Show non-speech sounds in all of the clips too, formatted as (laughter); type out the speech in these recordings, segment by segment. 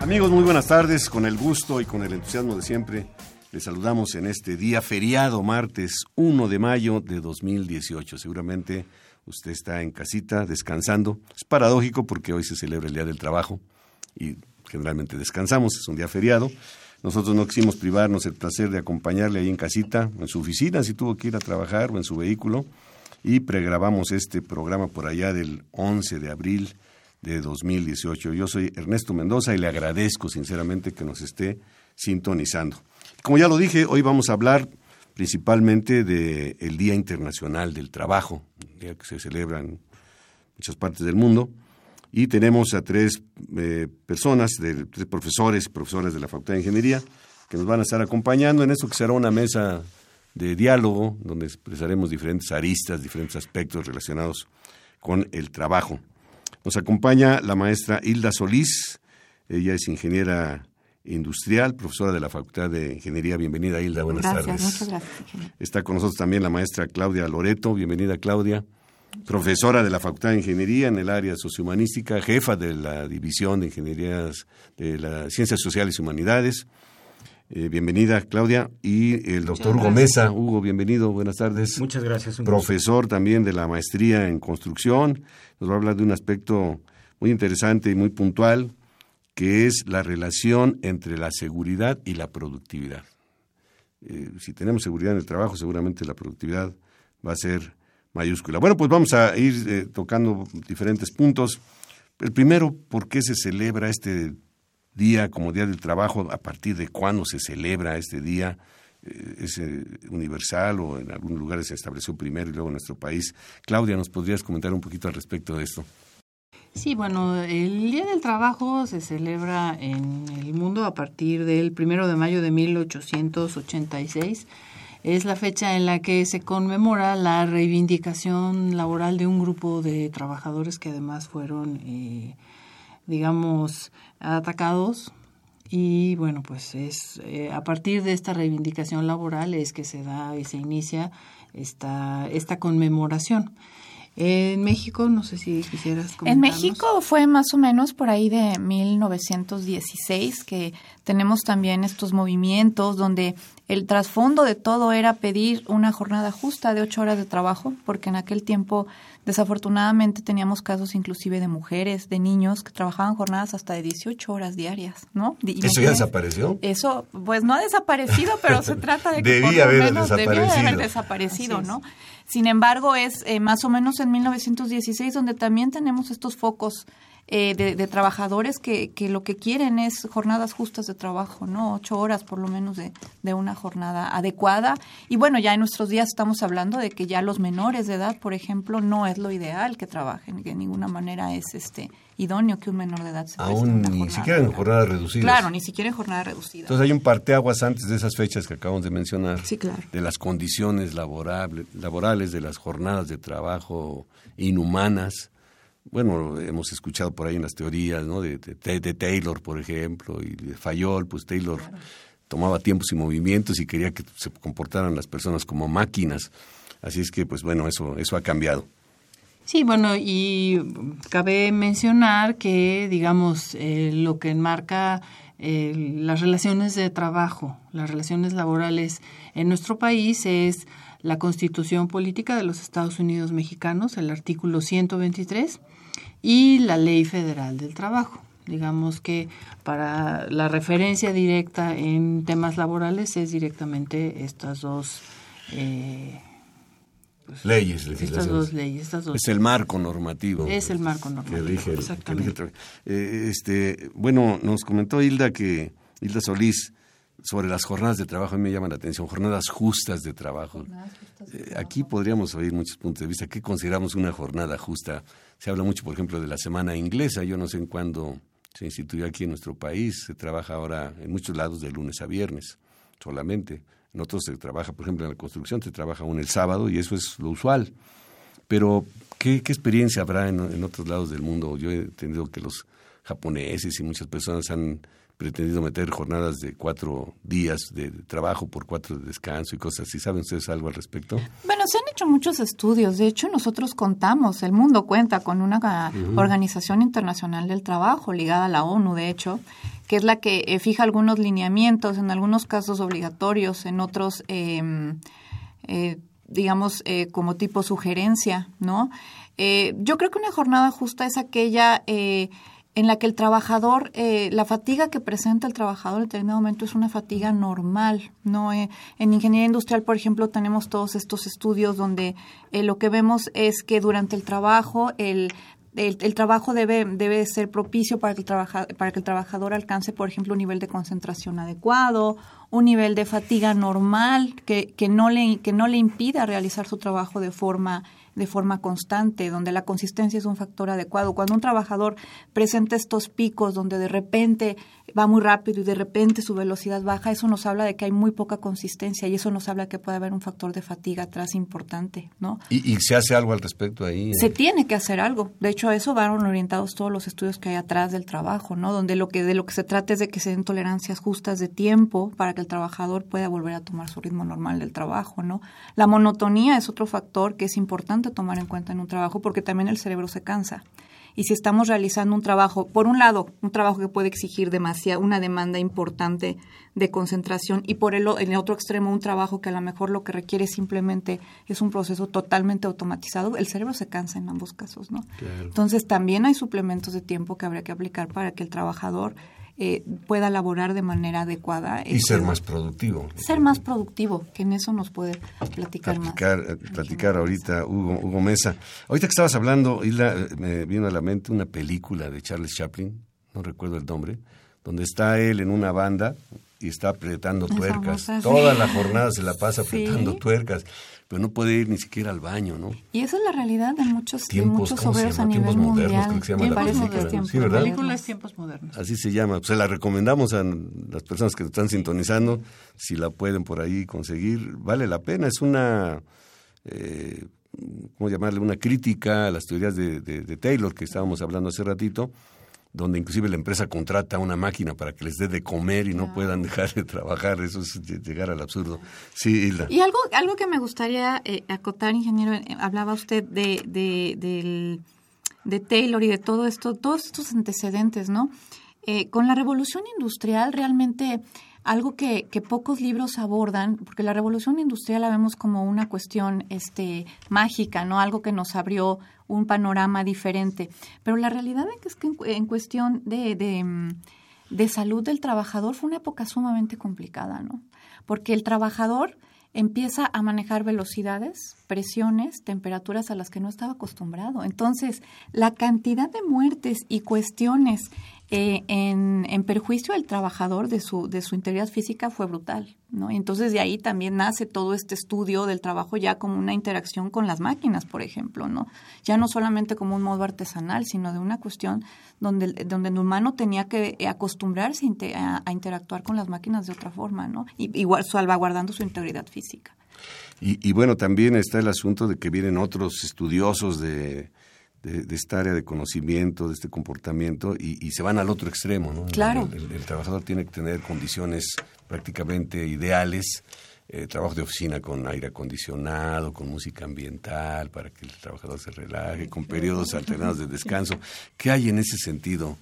Amigos, muy buenas tardes. Con el gusto y con el entusiasmo de siempre, les saludamos en este día feriado, martes 1 de mayo de 2018. Seguramente usted está en casita descansando. Es paradójico porque hoy se celebra el Día del Trabajo y generalmente descansamos, es un día feriado. Nosotros no quisimos privarnos el placer de acompañarle ahí en casita, en su oficina, si tuvo que ir a trabajar o en su vehículo, y pregrabamos este programa por allá del 11 de abril de 2018. Yo soy Ernesto Mendoza y le agradezco sinceramente que nos esté sintonizando. Como ya lo dije, hoy vamos a hablar principalmente del Día Internacional del Trabajo, día que se celebra en muchas partes del mundo. Y tenemos a tres eh, personas, de, tres profesores profesoras de la Facultad de Ingeniería, que nos van a estar acompañando en esto que será una mesa de diálogo, donde expresaremos diferentes aristas, diferentes aspectos relacionados con el trabajo. Nos acompaña la maestra Hilda Solís, ella es ingeniera industrial, profesora de la Facultad de Ingeniería. Bienvenida, Hilda. Buenas gracias, tardes. Muchas gracias. Está con nosotros también la maestra Claudia Loreto. Bienvenida, Claudia. Profesora de la Facultad de Ingeniería en el área sociohumanística, jefa de la División de Ingenierías de las Ciencias Sociales y Humanidades. Eh, bienvenida, Claudia. Y el doctor Hugo Mesa. Hugo, bienvenido. Buenas tardes. Muchas gracias. Profesor también de la maestría en construcción. Nos va a hablar de un aspecto muy interesante y muy puntual, que es la relación entre la seguridad y la productividad. Eh, si tenemos seguridad en el trabajo, seguramente la productividad va a ser mayúscula. Bueno, pues vamos a ir eh, tocando diferentes puntos. El primero, ¿por qué se celebra este día como Día del Trabajo, a partir de cuándo se celebra este día, eh, es universal o en algunos lugares se estableció primero y luego en nuestro país. Claudia, ¿nos podrías comentar un poquito al respecto de esto? Sí, bueno, el Día del Trabajo se celebra en el mundo a partir del primero de mayo de 1886. Es la fecha en la que se conmemora la reivindicación laboral de un grupo de trabajadores que además fueron, eh, digamos, atacados y bueno, pues es eh, a partir de esta reivindicación laboral es que se da y se inicia esta, esta conmemoración. En México, no sé si quisieras comentarnos. En México fue más o menos por ahí de 1916 que tenemos también estos movimientos donde el trasfondo de todo era pedir una jornada justa de ocho horas de trabajo, porque en aquel tiempo desafortunadamente teníamos casos inclusive de mujeres, de niños que trabajaban jornadas hasta de 18 horas diarias, ¿no? ¿Eso ya desapareció? Eso, pues no ha desaparecido, pero se (laughs) trata de que debía por lo haber menos desaparecido. debía haber desaparecido, ¿no? Sin embargo, es eh, más o menos en 1916 donde también tenemos estos focos eh, de, de, trabajadores que, que, lo que quieren es jornadas justas de trabajo, ¿no? Ocho horas por lo menos de, de, una jornada adecuada. Y bueno, ya en nuestros días estamos hablando de que ya los menores de edad, por ejemplo, no es lo ideal que trabajen, que de ninguna manera es este idóneo que un menor de edad se Aún ni siquiera en jornadas reducidas. Claro, ni siquiera en jornada reducida. Entonces hay un parteaguas antes de esas fechas que acabamos de mencionar. Sí, claro. De las condiciones laborable, laborales, de las jornadas de trabajo inhumanas bueno, hemos escuchado por ahí en las teorías, ¿no? De, de, de Taylor, por ejemplo, y de Fayol, pues Taylor claro. tomaba tiempos y movimientos y quería que se comportaran las personas como máquinas. Así es que, pues bueno, eso, eso ha cambiado. Sí, bueno, y cabe mencionar que, digamos, eh, lo que enmarca eh, las relaciones de trabajo, las relaciones laborales en nuestro país es la Constitución Política de los Estados Unidos Mexicanos, el artículo 123, y la Ley Federal del Trabajo. Digamos que para la referencia directa en temas laborales es directamente estas dos eh, pues, leyes, Estas dos leyes, estas dos. Es el marco normativo. Es el marco normativo. Que rige el, eh, este, bueno, nos comentó Hilda que Hilda Solís sobre las jornadas de trabajo, a mí me llama la atención, jornadas justas de trabajo. Eh, aquí podríamos oír muchos puntos de vista. ¿Qué consideramos una jornada justa? Se habla mucho, por ejemplo, de la semana inglesa. Yo no sé en cuándo se instituyó aquí en nuestro país. Se trabaja ahora en muchos lados de lunes a viernes solamente. En otros se trabaja, por ejemplo, en la construcción se trabaja aún el sábado y eso es lo usual. Pero, ¿qué, experiencia habrá en, otros lados del mundo? Yo he entendido que los japoneses y muchas personas han pretendido meter jornadas de cuatro días de trabajo por cuatro de descanso y cosas así. ¿Saben ustedes algo al respecto? Bueno, se han hecho muchos estudios. De hecho, nosotros contamos, el mundo cuenta con una organización internacional del trabajo ligada a la ONU, de hecho, que es la que eh, fija algunos lineamientos, en algunos casos obligatorios, en otros, em, eh, digamos, eh, como tipo sugerencia, ¿no? yo creo que una jornada justa es aquella en la que el trabajador, la fatiga que presenta el trabajador en determinado momento es una fatiga normal, ¿no? en ingeniería industrial, por ejemplo, tenemos todos estos estudios donde lo que vemos es que durante el trabajo el el, trabajo debe, debe ser propicio para que, el para que el trabajador alcance, por ejemplo, un nivel de concentración adecuado, un nivel de fatiga normal que, que, no, le, que no le impida realizar su trabajo de forma de forma constante, donde la consistencia es un factor adecuado. Cuando un trabajador presenta estos picos donde de repente va muy rápido y de repente su velocidad baja, eso nos habla de que hay muy poca consistencia y eso nos habla que puede haber un factor de fatiga atrás importante, ¿no? ¿Y, se hace algo al respecto ahí? Se tiene que hacer algo. De hecho, a eso van orientados todos los estudios que hay atrás del trabajo, ¿no? Donde lo que de lo que se trata es de que se den tolerancias justas de tiempo para que el trabajador pueda volver a tomar su ritmo normal del trabajo, ¿no? La monotonía es otro factor que es importante tomar en cuenta en un trabajo porque también el cerebro se cansa. Y si estamos realizando un trabajo, por un lado, un trabajo que puede exigir demasiado, una demanda importante de concentración y por el, el otro extremo un trabajo que a lo mejor lo que requiere simplemente es un proceso totalmente automatizado, el cerebro se cansa en ambos casos, ¿no? Entonces también hay suplementos de tiempo que habría que aplicar para que el trabajador eh, pueda laborar de manera adecuada. Y ser más productivo. Ser más productivo, que en eso nos puede platicar, más. Eh, platicar ahorita Hugo, Hugo Mesa. Ahorita que estabas hablando, Isla, eh, me vino a la mente una película de Charles Chaplin, no recuerdo el nombre, donde está él en una banda y está apretando tuercas. Toda la jornada se la pasa apretando tuercas pero no puede ir ni siquiera al baño, ¿no? Y esa es la realidad de muchos, tiempos, de muchos a nivel mundial. Modernos, creo que se llama la ¿Sí, ¿verdad? Películas tiempos modernos. Así se llama. Pues se la recomendamos a las personas que están sintonizando, si la pueden por ahí conseguir, vale la pena. Es una, eh, ¿cómo llamarle? Una crítica a las teorías de, de Taylor que estábamos hablando hace ratito donde inclusive la empresa contrata una máquina para que les dé de comer y no puedan (laughs) dejar de trabajar, eso es llegar al absurdo. Sí, Hilda. Y algo, algo que me gustaría eh, acotar, ingeniero, eh, hablaba usted de, de, de Taylor y de todo esto, todos estos antecedentes, ¿no? Eh, con la revolución industrial realmente algo que, que, pocos libros abordan, porque la revolución industrial la vemos como una cuestión este, mágica, ¿no? Algo que nos abrió un panorama diferente. Pero la realidad es que en, cuestión de, de, mm, de, salud del trabajador fue una época sumamente complicada, ¿no? Porque el trabajador empieza a manejar velocidades, presiones, temperaturas a las que no estaba acostumbrado. Entonces, la cantidad de muertes y cuestiones eh, en, en, perjuicio del trabajador de su, de su integridad física fue brutal, ¿no? Entonces de ahí también nace todo este estudio del trabajo ya como una interacción con las máquinas, por ejemplo, ¿no? Ya no solamente como un modo artesanal, sino de una cuestión donde, donde el humano tenía que acostumbrarse a, interactuar con las máquinas de otra forma, ¿no? Igual salvaguardando su integridad física. Y, y bueno, también está el asunto de que vienen otros estudiosos de de, esta área de conocimiento, de este comportamiento, y, se van al otro extremo. ¿no? Claro. El, trabajador tiene que tener condiciones prácticamente ideales, eh, trabajo de oficina con aire acondicionado, con música ambiental, para que el trabajador se relaje, con periodos alternados de descanso. ¿Qué hay en ese sentido?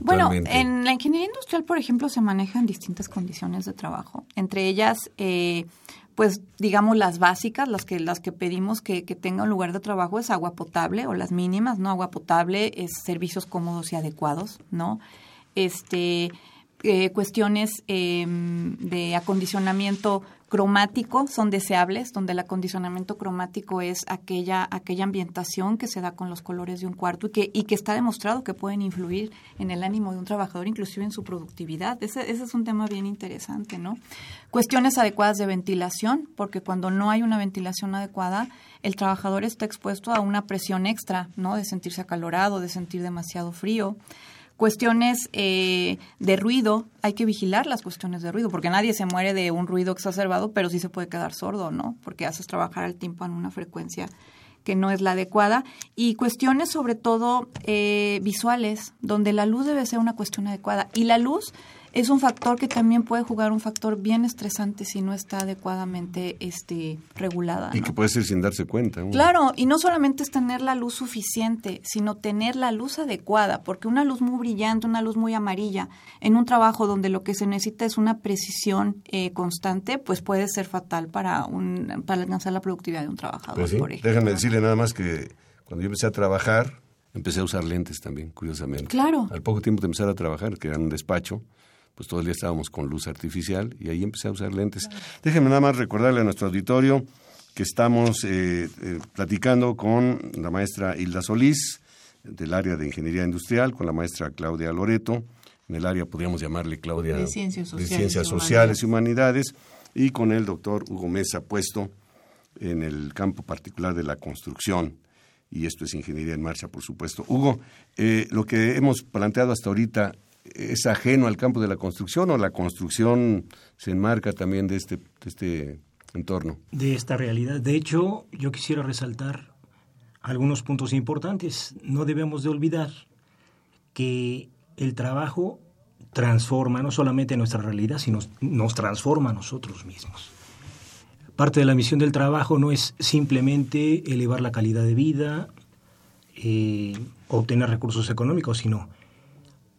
Bueno, en la ingeniería industrial, por ejemplo, se manejan distintas condiciones de trabajo. Entre ellas, eh, pues digamos las básicas, las que las que pedimos que, que tenga un lugar de trabajo es agua potable o las mínimas, ¿no? Agua potable, es servicios cómodos y adecuados, ¿no? Este eh, cuestiones em, de acondicionamiento cromático son deseables, donde el acondicionamiento cromático es aquella, aquella ambientación que se da con los colores de un cuarto y que, y que está demostrado que pueden influir en el ánimo de un trabajador, inclusive en su productividad. Ese, ese es un tema bien interesante, ¿no? Cuestiones adecuadas de ventilación, porque cuando no hay una ventilación adecuada, el trabajador está expuesto a una presión extra, ¿no? De sentirse acalorado, de sentir demasiado frío. Cuestiones eh, de ruido, hay que vigilar las cuestiones de ruido, porque nadie se muere de un ruido exacerbado, pero sí se puede quedar sordo, ¿no? Porque haces trabajar al tiempo en una frecuencia que no es la adecuada. Y cuestiones sobre todo eh, visuales, donde la luz debe ser una cuestión adecuada. Y la luz es un factor que también puede jugar un factor bien estresante si no está adecuadamente este, regulada. Y que puede ser sin darse cuenta. Claro, y no solamente es tener la luz suficiente, sino tener la luz adecuada, porque una luz muy brillante, una luz muy amarilla, en un trabajo donde lo que se necesita es una precisión eh, constante, pues puede ser fatal para, un, para alcanzar la productividad de un trabajador. Pues déjame decirle nada más que cuando yo empecé a trabajar, empecé a usar lentes también, curiosamente. Claro. Al poco tiempo de empezar a trabajar, que era un despacho, pues todo el día estábamos con luz artificial y ahí empecé a usar lentes. Déjenme nada más recordarle a nuestro auditorio que estamos eh, eh, platicando con la maestra Hilda Solís del área de Ingeniería Industrial, con la maestra Claudia Loreto, en el área podríamos llamarle Claudia de Ciencias Sociales, de Ciencias Sociales y Humanidades, y con el doctor Hugo Mesa puesto en el campo particular de la construcción y esto es ingeniería en marcha, por supuesto. Hugo, eh, lo que hemos planteado hasta ahorita es ajeno al campo de la construcción o la construcción se enmarca también de este, este entorno? De esta realidad. De hecho, yo quisiera resaltar algunos puntos importantes. No debemos de olvidar que el trabajo transforma no solamente nuestra realidad, sino nos transforma a nosotros mismos. Parte de la misión del trabajo no es simplemente elevar la calidad de vida, eh, obtener recursos económicos, sino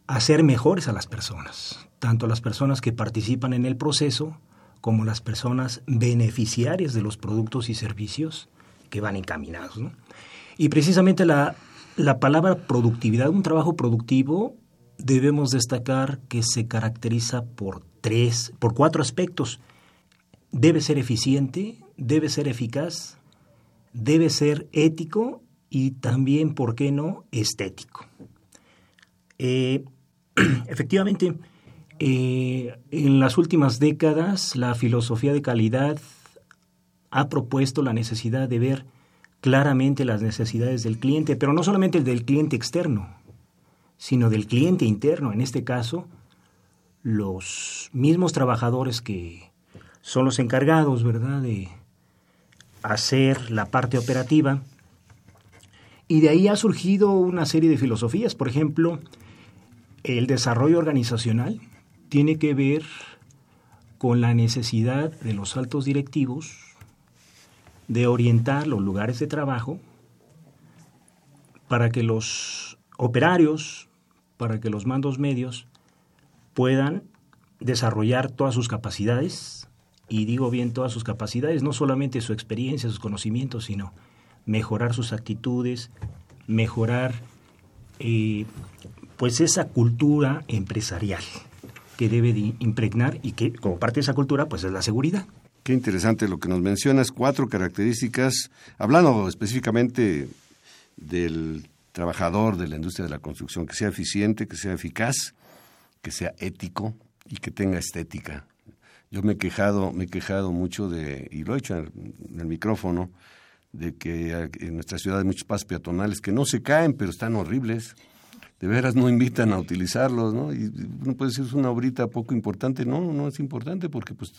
hacer mejores a las personas, tanto las personas que participan en el proceso como las personas beneficiarias de los productos y servicios que van encaminados. Y precisamente la, la palabra productividad, un trabajo productivo, debemos destacar que se caracteriza por tres, por cuatro aspectos. Debe ser eficiente, debe ser eficaz, debe ser ético y también, ¿por qué no?, estético. Eh, (clears throat) efectivamente, eh, en las últimas décadas la filosofía de calidad ha propuesto la necesidad de ver claramente las necesidades del cliente, pero no solamente el del cliente externo, sino del cliente interno, en este caso, los mismos trabajadores que son los encargados, ¿verdad?, de hacer la parte operativa. Y de ahí ha surgido una serie de filosofías, por ejemplo, el desarrollo organizacional tiene que ver con la necesidad de los altos directivos de orientar los lugares de trabajo para que los operarios, para que los mandos medios puedan desarrollar todas sus capacidades, y digo bien todas sus capacidades, no solamente su experiencia, sus conocimientos, sino mejorar sus actitudes, mejorar eh, pues esa cultura empresarial que debe de impregnar y que como parte de esa cultura pues es la seguridad. Qué interesante lo que nos mencionas, cuatro características, hablando específicamente del trabajador de la industria de la construcción, que sea eficiente, que sea eficaz, que sea ético y que tenga estética. Yo me he quejado, me he quejado mucho de, y lo he hecho en el, micrófono, de que en nuestra ciudad hay muchos pasos peatonales que no se caen, pero están horribles de veras no invitan a utilizarlos, ¿no? Y uno puede decir es una obrita poco importante, no, no es importante porque pues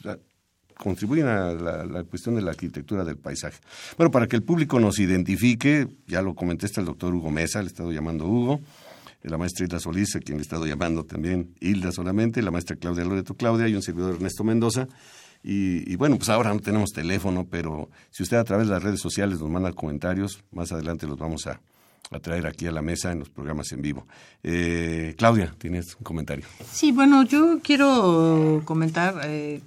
contribuyen a la, cuestión de la arquitectura del paisaje. Bueno, para que el público nos identifique, ya lo comenté, está el doctor Hugo Mesa, le he estado llamando Hugo, la maestra Hilda Solís, a quien le he estado llamando también Hilda solamente, la maestra Claudia Loreto Claudia y un servidor Ernesto Mendoza. Y, bueno, pues ahora no tenemos teléfono, pero si usted a través de las redes sociales nos manda comentarios, más adelante los vamos a, a traer aquí a la mesa en los programas en vivo. Eh, Claudia, tienes un comentario. Sí, bueno, yo quiero comentar, eh,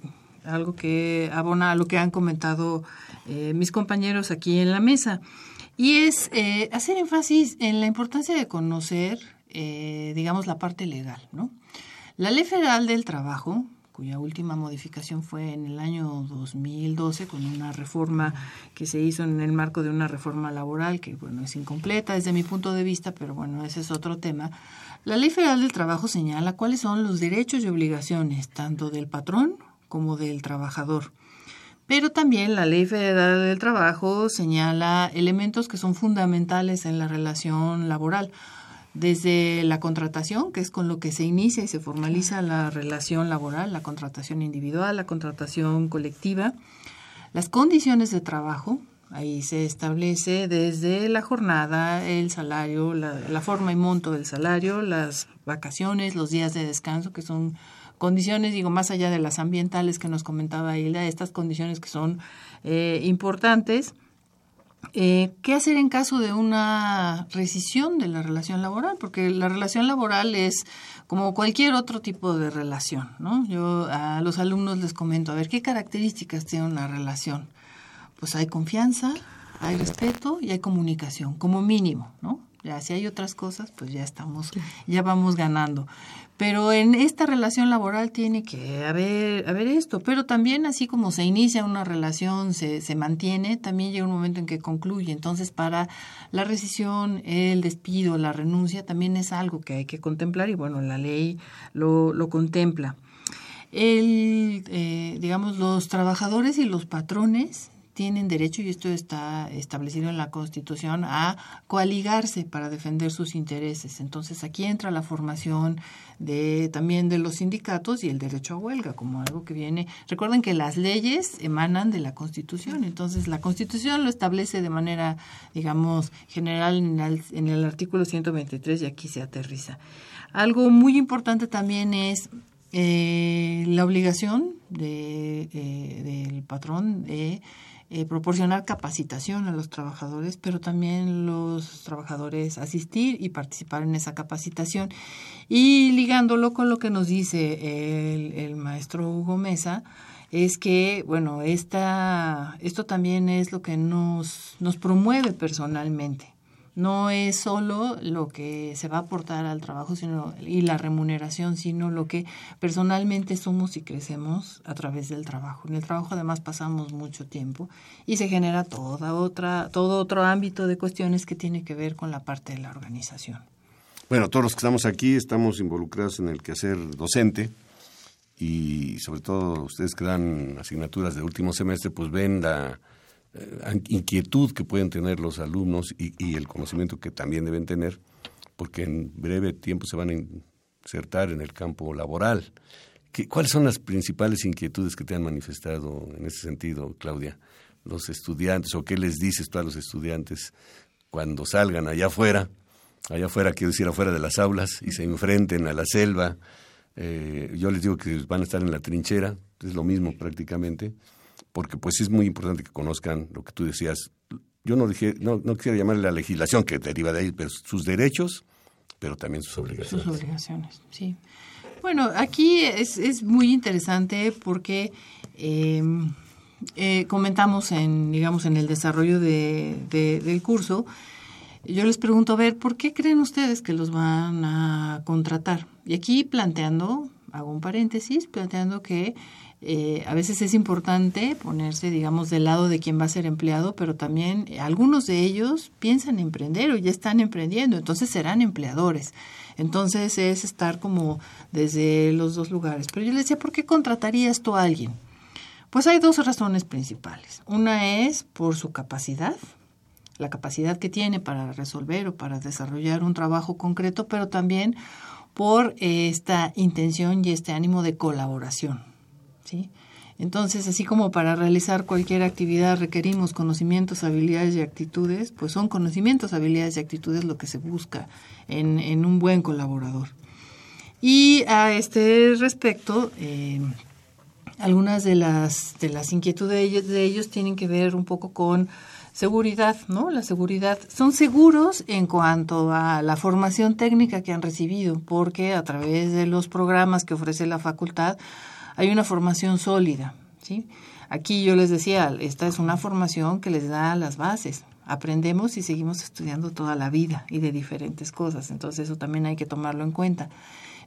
algo que abona a lo que han comentado eh, mis compañeros aquí en la mesa. Y es eh, hacer énfasis en la importancia de conocer, eh, digamos, la parte legal, ¿no? La Ley Federal del Trabajo, cuya última modificación fue en el año 2012 con una reforma que se hizo en el marco de una reforma laboral que, bueno, es incompleta desde mi punto de vista, pero bueno, ese es otro tema. La Ley Federal del Trabajo señala cuáles son los derechos y obligaciones tanto del patrón como del trabajador. Pero también la Ley Federal del Trabajo señala elementos que son fundamentales en la relación laboral desde la contratación, que es con lo que se inicia y se formaliza la relación laboral, la contratación individual, la contratación colectiva, las condiciones de trabajo, ahí se establece desde la jornada, el salario, la, forma y monto del salario, las vacaciones, los días de descanso, que son condiciones, digo, más allá de las ambientales que nos comentaba Hilda, estas condiciones que son eh, importantes eh, ¿Qué hacer en caso de una rescisión de la relación laboral? Porque la relación laboral es como cualquier otro tipo de relación, ¿no? Yo a los alumnos les comento, a ver, ¿qué características tiene una relación? Pues hay confianza, hay respeto y hay comunicación, como mínimo, ¿no? Ya si hay otras cosas, pues ya estamos, ya vamos ganando. Pero en esta relación laboral tiene que haber, haber esto, pero también así como se inicia una relación, se, se mantiene, también llega un momento en que concluye. Entonces, para la rescisión, el despido, la renuncia, también es algo que hay que contemplar y bueno, la ley lo, lo contempla. El, eh, digamos, los trabajadores y los patrones tienen derecho, y esto está establecido en la Constitución, a coaligarse para defender sus intereses. Entonces aquí entra la formación de también de los sindicatos y el derecho a huelga como algo que viene. Recuerden que las leyes emanan de la Constitución, entonces la Constitución lo establece de manera, digamos, general en el, en el artículo 123 y aquí se aterriza. Algo muy importante también es eh, la obligación de, eh, del patrón de eh, proporcionar capacitación a los trabajadores, pero también los trabajadores asistir y participar en esa capacitación. Y ligándolo con lo que nos dice el, el maestro Hugo Mesa, es que, bueno, esta, esto también es lo que nos, nos promueve personalmente no es solo lo que se va a aportar al trabajo sino, y la remuneración, sino lo que personalmente somos y crecemos a través del trabajo. En el trabajo además pasamos mucho tiempo y se genera toda otra, todo otro ámbito de cuestiones que tiene que ver con la parte de la organización. Bueno, todos los que estamos aquí estamos involucrados en el quehacer docente y sobre todo ustedes que dan asignaturas de último semestre, pues ven la inquietud que pueden tener los alumnos y, el conocimiento que también deben tener, porque en breve tiempo se van a insertar en el campo laboral. ¿Qué, ¿Cuáles son las principales inquietudes que te han manifestado en ese sentido, Claudia? Los estudiantes, o qué les dices tú a los estudiantes cuando salgan allá afuera, allá afuera, quiero decir, afuera de las aulas, y se enfrenten a la selva. Eh, yo les digo que van a estar en la trinchera, es lo mismo prácticamente porque pues es muy importante que conozcan lo que tú decías. Yo no, dije, no, no quisiera llamarle la legislación que deriva de ahí, pero sus derechos, pero también sus obligaciones. Sus obligaciones, sí. Bueno, aquí es, es muy interesante porque em, eh, comentamos en, digamos, en el desarrollo de, del curso, yo les pregunto, a ver, ¿por qué creen ustedes que los van a contratar? Y aquí planteando, hago un paréntesis, planteando que eh, a veces es importante ponerse, digamos, del lado de quien va a ser empleado, pero también eh, algunos de ellos piensan emprender o ya están emprendiendo, entonces serán empleadores. Entonces es estar como desde los dos lugares. Pero yo le decía, ¿por qué contratarías tú a alguien? Pues hay dos razones principales. Una es por su capacidad, la capacidad que tiene para resolver o para desarrollar un trabajo concreto, pero también por esta intención y este ánimo de colaboración. Entonces, así como para realizar cualquier actividad requerimos conocimientos, habilidades y actitudes, pues son conocimientos, habilidades y actitudes lo que se busca en, en un buen colaborador. Y a este respecto, eh, algunas de las, de las inquietudes de ellos, de ellos tienen que ver un poco con seguridad, ¿no? La seguridad. Son seguros en cuanto a la formación técnica que han recibido, porque a través de los programas que ofrece la facultad, hay una formación sólida. ¿sí? Aquí yo les decía, esta es una formación que les da las bases. Aprendemos y seguimos estudiando toda la vida y de diferentes cosas. Entonces eso también hay que tomarlo en cuenta.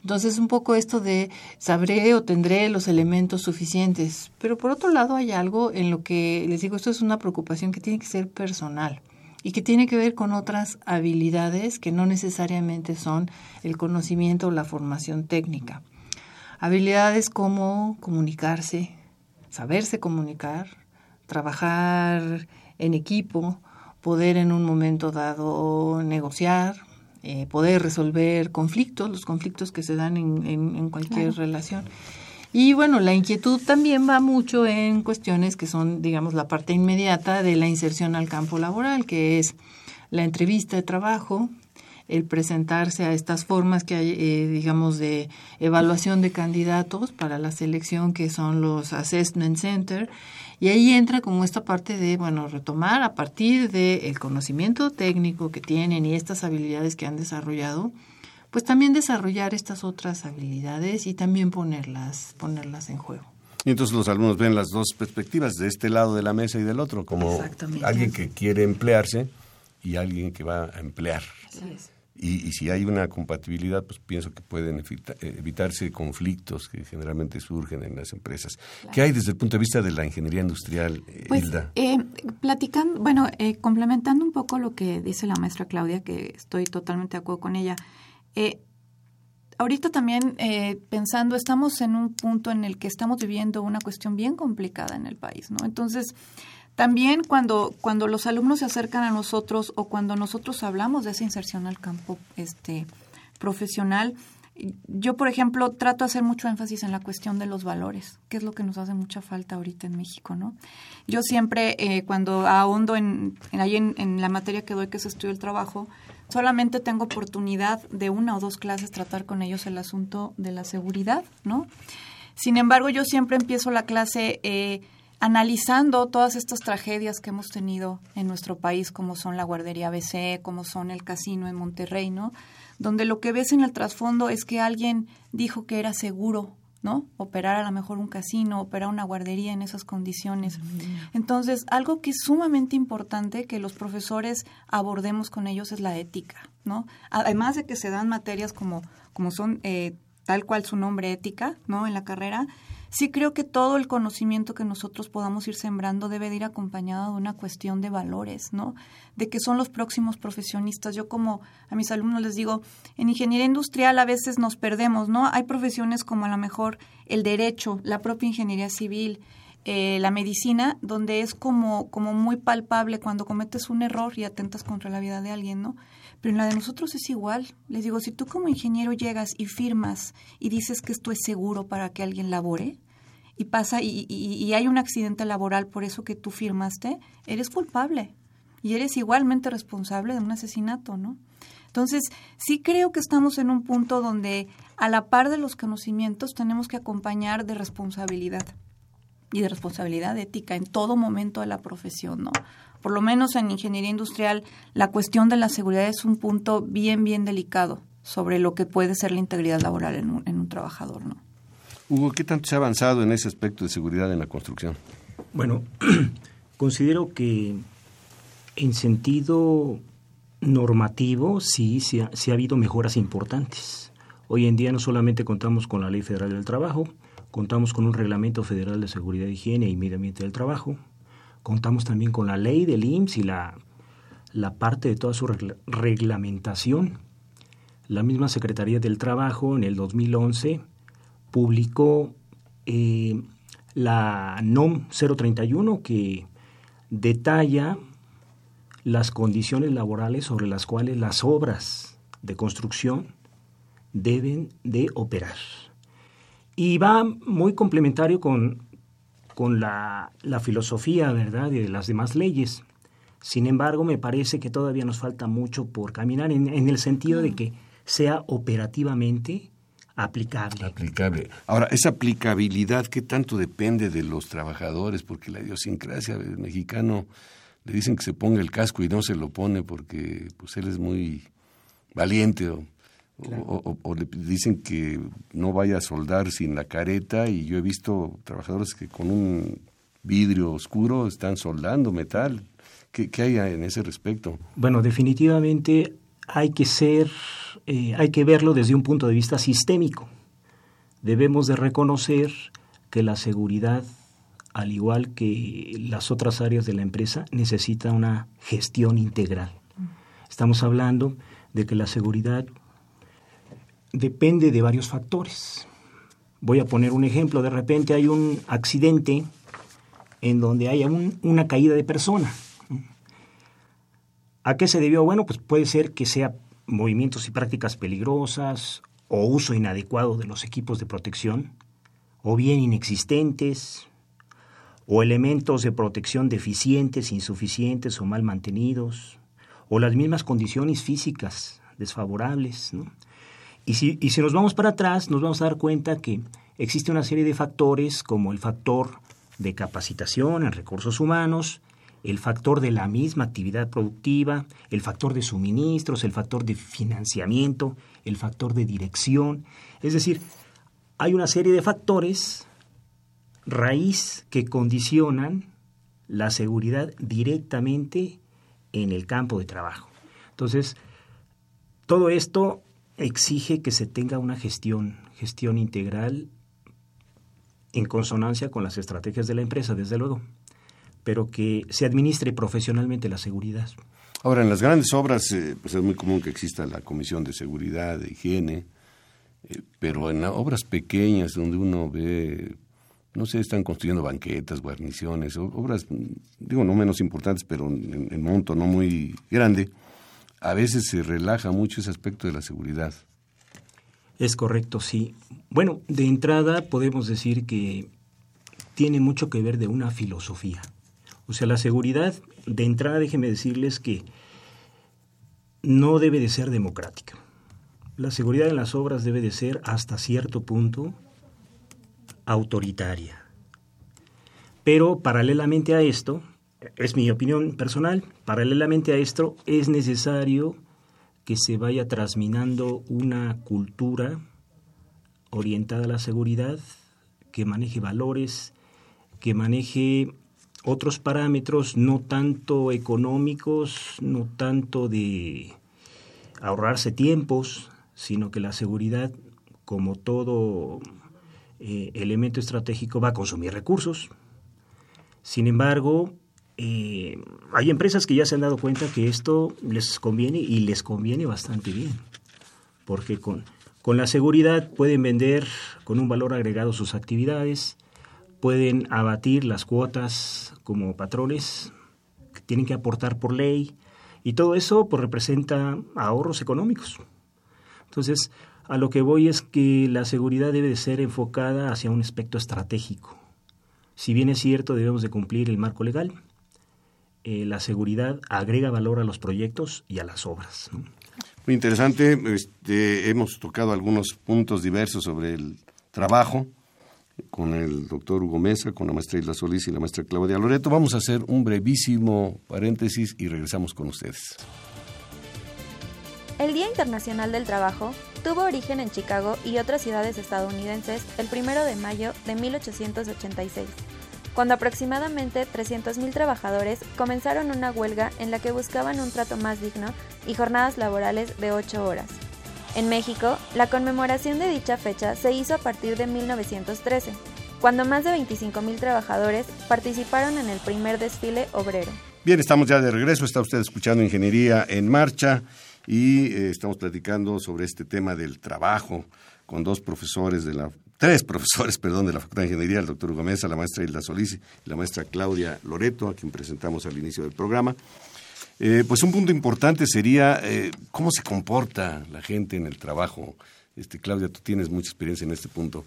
Entonces, un poco esto de sabré o tendré los elementos suficientes. Pero por otro lado, hay algo en lo que les digo, esto es una preocupación que tiene que ser personal y que tiene que ver con otras habilidades que no necesariamente son el conocimiento o la formación técnica. Habilidades como comunicarse, saberse comunicar, trabajar en equipo, poder en un momento dado negociar, eh, poder resolver conflictos, los conflictos que se dan en, en, cualquier relación. Y bueno, la inquietud también va mucho en cuestiones que son, digamos, la parte inmediata de la inserción al campo laboral, que es la entrevista de trabajo, el presentarse a estas formas que hay, eh, digamos, de evaluación de candidatos para la selección, que son los Assessment Center, y ahí entra como esta parte de, bueno, retomar a partir del conocimiento técnico que tienen y estas habilidades que han desarrollado, pues también desarrollar estas otras habilidades y también ponerlas, ponerlas en juego. Y entonces los alumnos ven las dos perspectivas, de este lado de la mesa y del otro, como alguien que quiere emplearse y alguien que va a emplear. Y, si hay una compatibilidad, pues pienso que pueden eh, evitarse conflictos que generalmente surgen en las empresas. ¿Qué hay desde el punto de vista de la ingeniería industrial, eh, pues, Hilda? Eh, platicando, bueno, eh, complementando un poco lo que dice la maestra Claudia, que estoy totalmente de acuerdo con ella. ahorita también pensando, estamos en un punto en el que estamos viviendo una cuestión bien complicada en el país, ¿no? Entonces, también cuando, cuando los alumnos se acercan a nosotros o cuando nosotros hablamos de esa inserción al campo este, profesional, yo, por ejemplo, trato de hacer mucho énfasis en la cuestión de los valores, que es lo que nos hace mucha falta ahorita en México, ¿no? Yo siempre, eh, cuando ahondo en, en, ahí en, en, la materia que doy, que es estudio del trabajo, solamente tengo oportunidad de una o dos clases tratar con ellos el asunto de la seguridad, ¿no? Sin embargo, yo siempre empiezo la clase... Eh, analizando todas estas tragedias que hemos tenido en nuestro país, como son la guardería ABC, como son el casino en Monterrey, ¿no? Donde lo que ves en el trasfondo es que alguien dijo que era seguro, ¿no? Operar a lo mejor un casino, operar una guardería en esas condiciones. Entonces, algo que es sumamente importante que los profesores abordemos con ellos es la ética, ¿no? Además de que se dan materias como, como son eh, tal cual su nombre ética, ¿no? En la carrera, sí creo que todo el conocimiento que nosotros podamos ir sembrando debe de ir acompañado de una cuestión de valores, ¿no? De que son los próximos profesionistas. Yo como a mis alumnos les digo, en ingeniería industrial a veces nos perdemos, ¿no? Hay profesiones como a lo mejor el derecho, la propia ingeniería civil, eh, la medicina, donde es como, como muy palpable cuando cometes un error y atentas contra la vida de alguien, ¿no? Pero en la de nosotros es igual. Les digo, si tú como ingeniero llegas y firmas y dices que esto es seguro para que alguien labore, y pasa y, y, hay un accidente laboral por eso que tú firmaste, eres culpable y eres igualmente responsable de un asesinato, ¿no? Entonces, sí creo que estamos en un punto donde a la par de los conocimientos tenemos que acompañar de responsabilidad y de responsabilidad ética en todo momento de la profesión, ¿no? Por lo menos en ingeniería industrial, la cuestión de la seguridad es un punto bien, bien delicado sobre lo que puede ser la integridad laboral en un, en un trabajador, ¿no? Hugo, ¿qué tanto se ha avanzado en ese aspecto de seguridad en la construcción? Bueno, (clears throat) considero que en sentido normativo sí, sí ha, sí ha, habido mejoras importantes. Hoy en día no solamente contamos con la Ley Federal del Trabajo, contamos con un Reglamento Federal de Seguridad, Higiene y Medio Ambiente del Trabajo, contamos también con la ley del IMSS y la, la parte de toda su regla, reglamentación. La misma Secretaría del Trabajo en el 2011 publicó eh, la NOM 031 que detalla las condiciones laborales sobre las cuales las obras de construcción deben de operar. Y va muy complementario con, con la, la, filosofía, ¿verdad?, de las demás leyes. Sin embargo, me parece que todavía nos falta mucho por caminar en, en el sentido de que sea operativamente aplicable. Aplicable. Ahora, esa aplicabilidad, ¿qué tanto depende de los trabajadores? Porque la idiosincrasia del mexicano le dicen que se ponga el casco y no se lo pone porque pues él es muy valiente o, O, le dicen que no vaya a soldar sin la careta y yo he visto trabajadores que con un vidrio oscuro están soldando metal. ¿Qué, hay en ese respecto? Bueno, definitivamente hay que ser, eh, hay que verlo desde un punto de vista sistémico. Debemos de reconocer que la seguridad, al igual que las otras áreas de la empresa, necesita una gestión integral. Estamos hablando de que la seguridad depende de varios factores. Voy a poner un ejemplo. De repente hay un accidente en donde hay una caída de persona. ¿A qué se debió? Bueno, pues puede ser que sea movimientos y prácticas peligrosas o uso inadecuado de los equipos de protección, o bien inexistentes, o elementos de protección deficientes, insuficientes o mal mantenidos, o las mismas condiciones físicas desfavorables. Y si, y si nos vamos para atrás, nos vamos a dar cuenta que existe una serie de factores como el factor de capacitación en recursos humanos, el factor de la misma actividad productiva, el factor de suministros, el factor de financiamiento, el factor de dirección. Es decir, hay una serie de factores raíz que condicionan la seguridad directamente en el campo de trabajo. Entonces, todo esto exige que se tenga una gestión, gestión integral en consonancia con las estrategias de la empresa, desde luego, pero que se administre profesionalmente la seguridad. Ahora, en las grandes obras eh, pues es muy común que exista la comisión de seguridad, de higiene, eh, pero en obras pequeñas donde uno ve, no sé, están construyendo banquetas, guarniciones, obras, digo, no menos importantes, pero en, en monto no muy grande, a veces se relaja mucho ese aspecto de la seguridad. Es correcto, sí. Bueno, de entrada podemos decir que tiene mucho que ver de una filosofía. O sea, la seguridad, de entrada déjenme decirles que no debe de ser democrática. La seguridad en las obras debe de ser hasta cierto punto autoritaria. Pero paralelamente a esto, es mi opinión personal, paralelamente a esto es necesario que se vaya trasminando una cultura orientada a la seguridad, que maneje valores, que maneje otros parámetros no tanto económicos, no tanto de ahorrarse tiempos, sino que la seguridad, como todo eh, elemento estratégico, va a consumir recursos. Sin embargo, eh, hay empresas que ya se han dado cuenta que esto les conviene y les conviene bastante bien, porque con, con la seguridad pueden vender con un valor agregado sus actividades, pueden abatir las cuotas como patrones que tienen que aportar por ley y todo eso pues, representa ahorros económicos. Entonces, a lo que voy es que la seguridad debe de ser enfocada hacia un aspecto estratégico. Si bien es cierto, debemos de cumplir el marco legal, eh, la seguridad agrega valor a los proyectos y a las obras. Muy interesante. Este, hemos tocado algunos puntos diversos sobre el trabajo con el doctor Hugo Mesa, con la maestra Isla Solís y la maestra Claudia Loreto. Vamos a hacer un brevísimo paréntesis y regresamos con ustedes. El Día Internacional del Trabajo tuvo origen en Chicago y otras ciudades estadounidenses el 1 de mayo de 1886 cuando aproximadamente 300.000 trabajadores comenzaron una huelga en la que buscaban un trato más digno y jornadas laborales de 8 horas. En México, la conmemoración de dicha fecha se hizo a partir de 1913, cuando más de 25.000 trabajadores participaron en el primer desfile obrero. Bien, estamos ya de regreso, está usted escuchando Ingeniería en Marcha y eh, estamos platicando sobre este tema del trabajo con dos profesores de la tres profesores, (laughs) perdón, de la Facultad de Ingeniería, el doctor Hugo Mesa, la maestra Hilda Solís y la maestra Claudia Loreto, a quien presentamos al inicio del programa. Eh, pues un punto importante sería eh, cómo se comporta la gente en el trabajo. Este, Claudia, tú tienes mucha experiencia en este punto.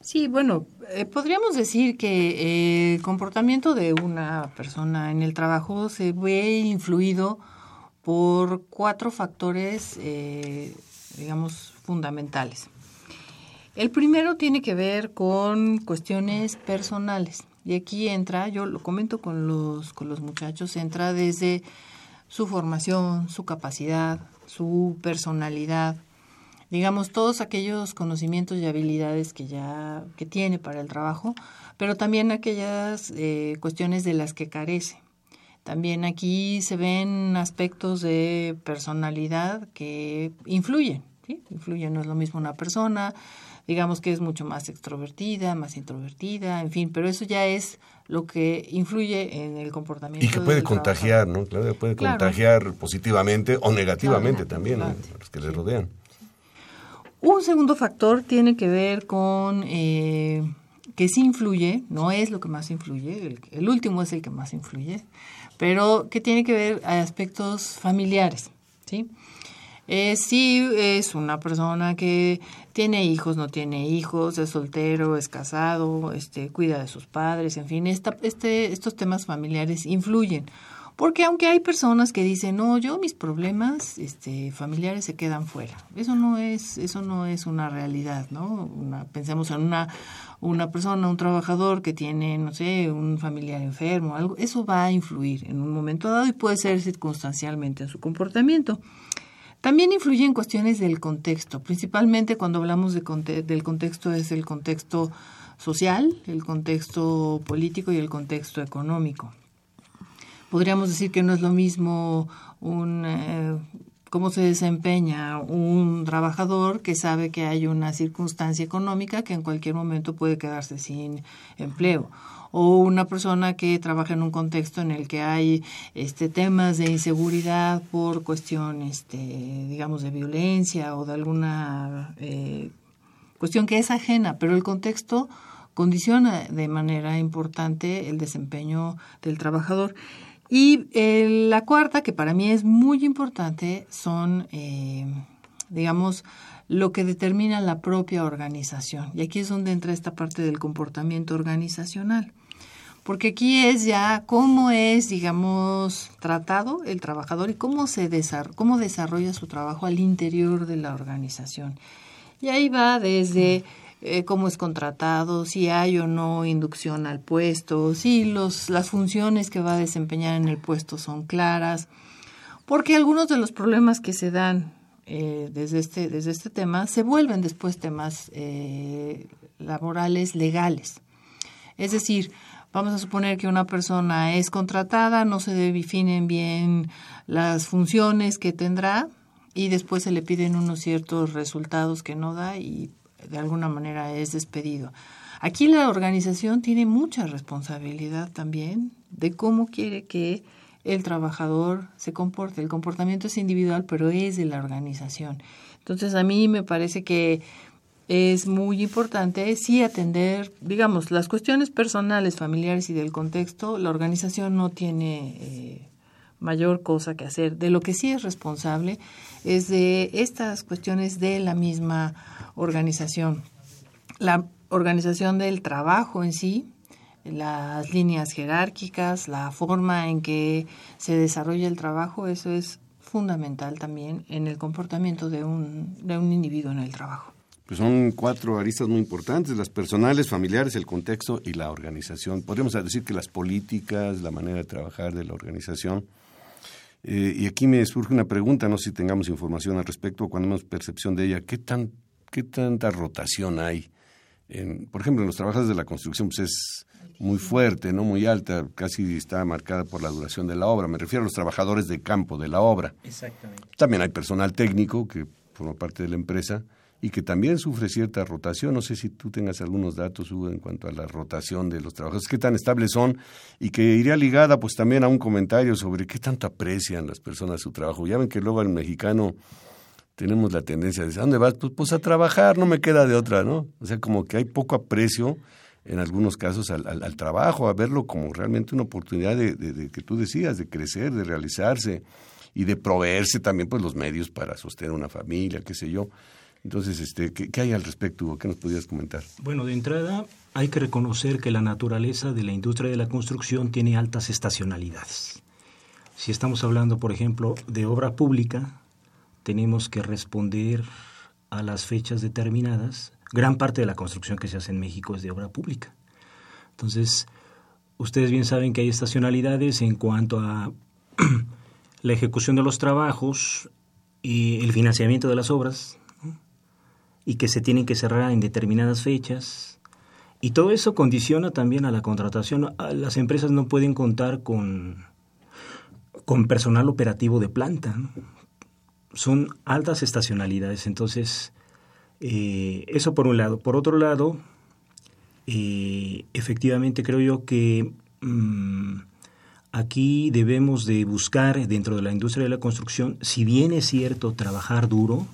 Sí, bueno, eh, podríamos decir que el comportamiento de una persona en el trabajo se ve influido por cuatro factores, digamos, fundamentales. El primero tiene que ver con cuestiones personales. Y aquí entra, yo lo comento con los, con los muchachos, entra desde su formación, su capacidad, su personalidad, digamos, todos aquellos conocimientos y habilidades que ya que tiene para el trabajo, pero también aquellas eh, cuestiones de las que carece. También aquí se ven aspectos de personalidad que influyen, ¿sí? Influyen, no es lo mismo una persona, digamos que es mucho más extrovertida, más introvertida, en fin, pero eso ya es lo que influye en el comportamiento. Y que puede contagiar, ¿no? Claro, puede contagiar positivamente o negativamente también a los que le rodean. Un segundo factor tiene que ver con eh, que sí influye, no es lo que más influye, el, el, último es el que más influye, pero que tiene que ver a aspectos familiares, ¿sí? Eh, sí es una persona que tiene hijos, no tiene hijos, es soltero, es casado, este, cuida de sus padres, en fin, esta, este, estos temas familiares influyen. Porque aunque hay personas que dicen, no, yo mis problemas este, familiares se quedan fuera. Eso no es, eso no es una realidad, ¿no? Una, pensemos en una, una persona, un trabajador que tiene, no sé, un familiar enfermo, algo, eso va a influir en un momento dado y puede ser circunstancialmente en su comportamiento. También influye en cuestiones del contexto, principalmente cuando hablamos de del contexto es el contexto social, el contexto político y el contexto económico. Podríamos decir que no es lo mismo un eh, cómo se desempeña un trabajador que sabe que hay una circunstancia económica que en cualquier momento puede quedarse sin empleo o una persona que trabaja en un contexto en el que hay este temas de inseguridad por cuestión este digamos de violencia o de alguna eh, cuestión que es ajena pero el contexto condiciona de manera importante el desempeño del trabajador. Y eh, la cuarta, que para mí es muy importante, son, eh, digamos, lo que determina la propia organización. Y aquí es donde entra esta parte del comportamiento organizacional. Porque aquí es ya cómo es, digamos, tratado el trabajador y cómo, se cómo desarrolla su trabajo al interior de la organización. Y ahí va desde eh, cómo es contratado, si hay o no inducción al puesto, si los, las funciones que va a desempeñar en el puesto son claras, porque algunos de los problemas que se dan eh, desde, este, desde este tema se vuelven después temas eh, laborales legales. Es decir, vamos a suponer que una persona es contratada, no se definen bien las funciones que tendrá y después se le piden unos ciertos resultados que no da y de alguna manera es despedido. Aquí la organización tiene mucha responsabilidad también de cómo quiere que el trabajador se comporte. El comportamiento es individual, pero es de la organización. Entonces, a mí me parece que es muy importante sí atender, digamos, las cuestiones personales, familiares y del contexto. La organización no tiene eh, mayor cosa que hacer. De lo que sí es responsable es de estas cuestiones de la misma organización. La organización del trabajo en sí, las líneas jerárquicas, la forma en que se desarrolla el trabajo, eso es fundamental también en el comportamiento de un, de un individuo en el trabajo. Pues son cuatro aristas muy importantes, las personales, familiares, el contexto y la organización. Podríamos decir que las políticas, la manera de trabajar de la organización. Eh, y aquí me surge una pregunta, no sé si tengamos información al respecto, cuando hemos percepción de ella, ¿qué tan ¿qué tanta rotación hay? En, por ejemplo, en los trabajos de la construcción pues es muy fuerte, no muy alta, casi está marcada por la duración de la obra. Me refiero a los trabajadores de campo de la obra. Exactamente. También hay personal técnico que forma parte de la empresa y que también sufre cierta rotación. No sé si tú tengas algunos datos, Hugo, en cuanto a la rotación de los trabajadores, qué tan estables son y que iría ligada pues también a un comentario sobre qué tanto aprecian las personas su trabajo. Ya ven que luego el mexicano tenemos la tendencia de decir, ¿a dónde vas? Pues, pues, a trabajar, no me queda de otra, ¿no? O sea, como que hay poco aprecio en algunos casos al, trabajo, a verlo como realmente una oportunidad de, de, que tú decías, de crecer, de realizarse y de proveerse también pues los medios para sostener una familia, qué sé yo. Entonces, este, ¿qué, ¿qué, hay al respecto? ¿Qué nos podrías comentar? Bueno, de entrada hay que reconocer que la naturaleza de la industria de la construcción tiene altas estacionalidades. Si estamos hablando, por ejemplo, de obra pública, tenemos que responder a las fechas determinadas. Gran parte de la construcción que se hace en México es de obra pública. Entonces, ustedes bien saben que hay estacionalidades en cuanto a (clears throat) la ejecución de los trabajos y el financiamiento de las obras. y que se tienen que cerrar en determinadas fechas. Y todo eso condiciona también a la contratación. Las empresas no pueden contar con, con personal operativo de planta. Son altas estacionalidades. Entonces, eh, eso por un lado. Por otro lado, eh, efectivamente creo yo que mm, aquí debemos de buscar dentro de la industria de la construcción, si bien es cierto trabajar duro,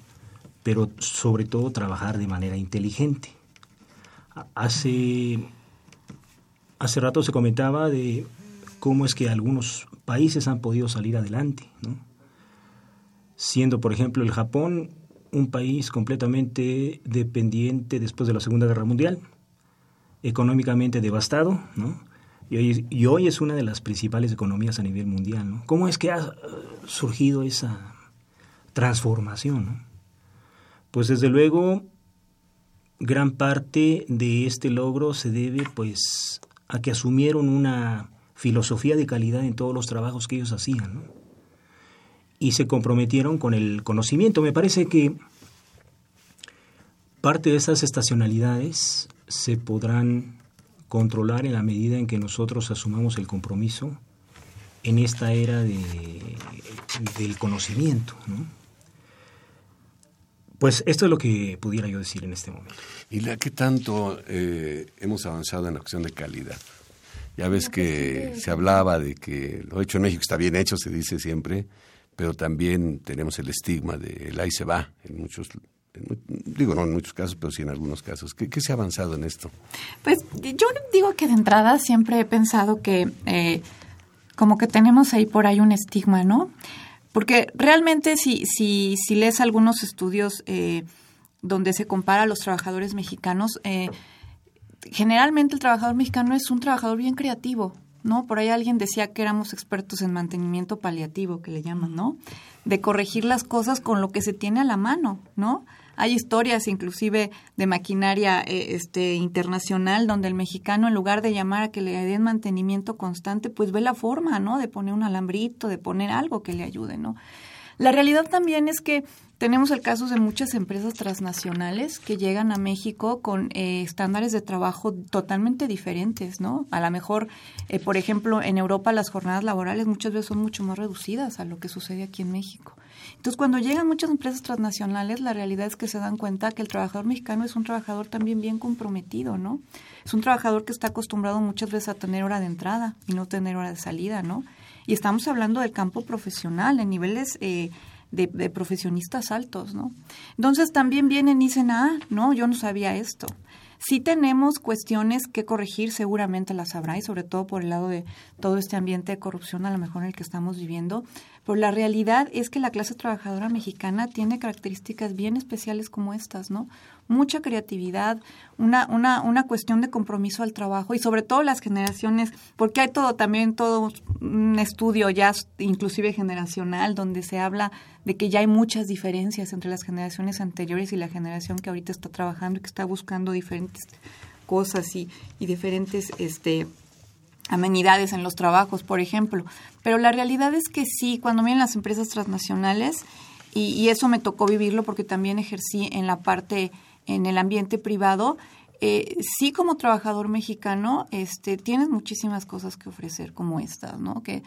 pero sobre todo trabajar de manera inteligente. Hace, hace rato se comentaba de cómo es que algunos países han podido salir adelante, siendo por ejemplo el Japón un país completamente dependiente después de la Segunda Guerra Mundial, económicamente devastado, ¿no? Y hoy, es una de las principales economías a nivel mundial. ¿Cómo es que ha surgido esa transformación, Pues desde luego, gran parte de este logro se debe, pues, a que asumieron una filosofía de calidad en todos los trabajos que ellos hacían, ¿no? Y se comprometieron con el conocimiento. Me parece que parte de esas estacionalidades se podrán controlar en la medida en que nosotros asumamos el compromiso en esta era de, del conocimiento. Pues esto es lo que pudiera yo decir en este momento. ¿Y la qué tanto eh, hemos avanzado en la cuestión de calidad? Ya ves que se hablaba de que lo hecho en México está bien hecho, se dice siempre, pero también tenemos el estigma de el ahí se va en muchos digo no en muchos casos, pero sí en algunos casos. ¿Qué, se ha avanzado en esto? Pues yo digo que de entrada siempre he pensado que eh, como que tenemos ahí por ahí un estigma, ¿no? Porque realmente si, si, si lees algunos estudios eh, donde se compara a los trabajadores mexicanos, eh, generalmente el trabajador mexicano es un trabajador bien creativo, ¿no? Por ahí alguien decía que éramos expertos en mantenimiento paliativo, que le llaman, ¿no? De corregir las cosas con lo que se tiene a la mano, ¿no? Hay historias inclusive de maquinaria eh, este, internacional donde el mexicano en lugar de llamar a que le den mantenimiento constante, pues ve la forma, ¿no? De poner un alambrito, de poner algo que le ayude, ¿no? La realidad también es que tenemos el caso de muchas empresas transnacionales que llegan a México con eh, estándares de trabajo totalmente diferentes, ¿no? A lo mejor, eh, por ejemplo, en Europa las jornadas laborales muchas veces son mucho más reducidas a lo que sucede aquí en México. Entonces, cuando llegan muchas empresas transnacionales, la realidad es que se dan cuenta que el trabajador mexicano es un trabajador también bien comprometido, ¿no? Es un trabajador que está acostumbrado muchas veces a tener hora de entrada y no tener hora de salida, ¿no? Y estamos hablando del campo profesional, en niveles eh, de, de, profesionistas altos, ¿no? Entonces también vienen y dicen, ah, no, yo no sabía esto. Sí tenemos cuestiones que corregir, seguramente las habrá, y sobre todo por el lado de todo este ambiente de corrupción, a lo mejor en el que estamos viviendo, pero la realidad es que la clase trabajadora mexicana tiene características bien especiales como estas, ¿no? Mucha creatividad, una, una, una cuestión de compromiso al trabajo y sobre todo las generaciones, porque hay todo también todo un estudio ya inclusive generacional donde se habla de que ya hay muchas diferencias entre las generaciones anteriores y la generación que ahorita está trabajando y que está buscando diferentes cosas y, y diferentes este amenidades en los trabajos, por ejemplo. Pero la realidad es que sí, cuando vienen las empresas transnacionales, y, eso me tocó vivirlo porque también ejercí en la parte, en el ambiente privado, eh, sí como trabajador mexicano, este, tienes muchísimas cosas que ofrecer como estas, ¿no? Que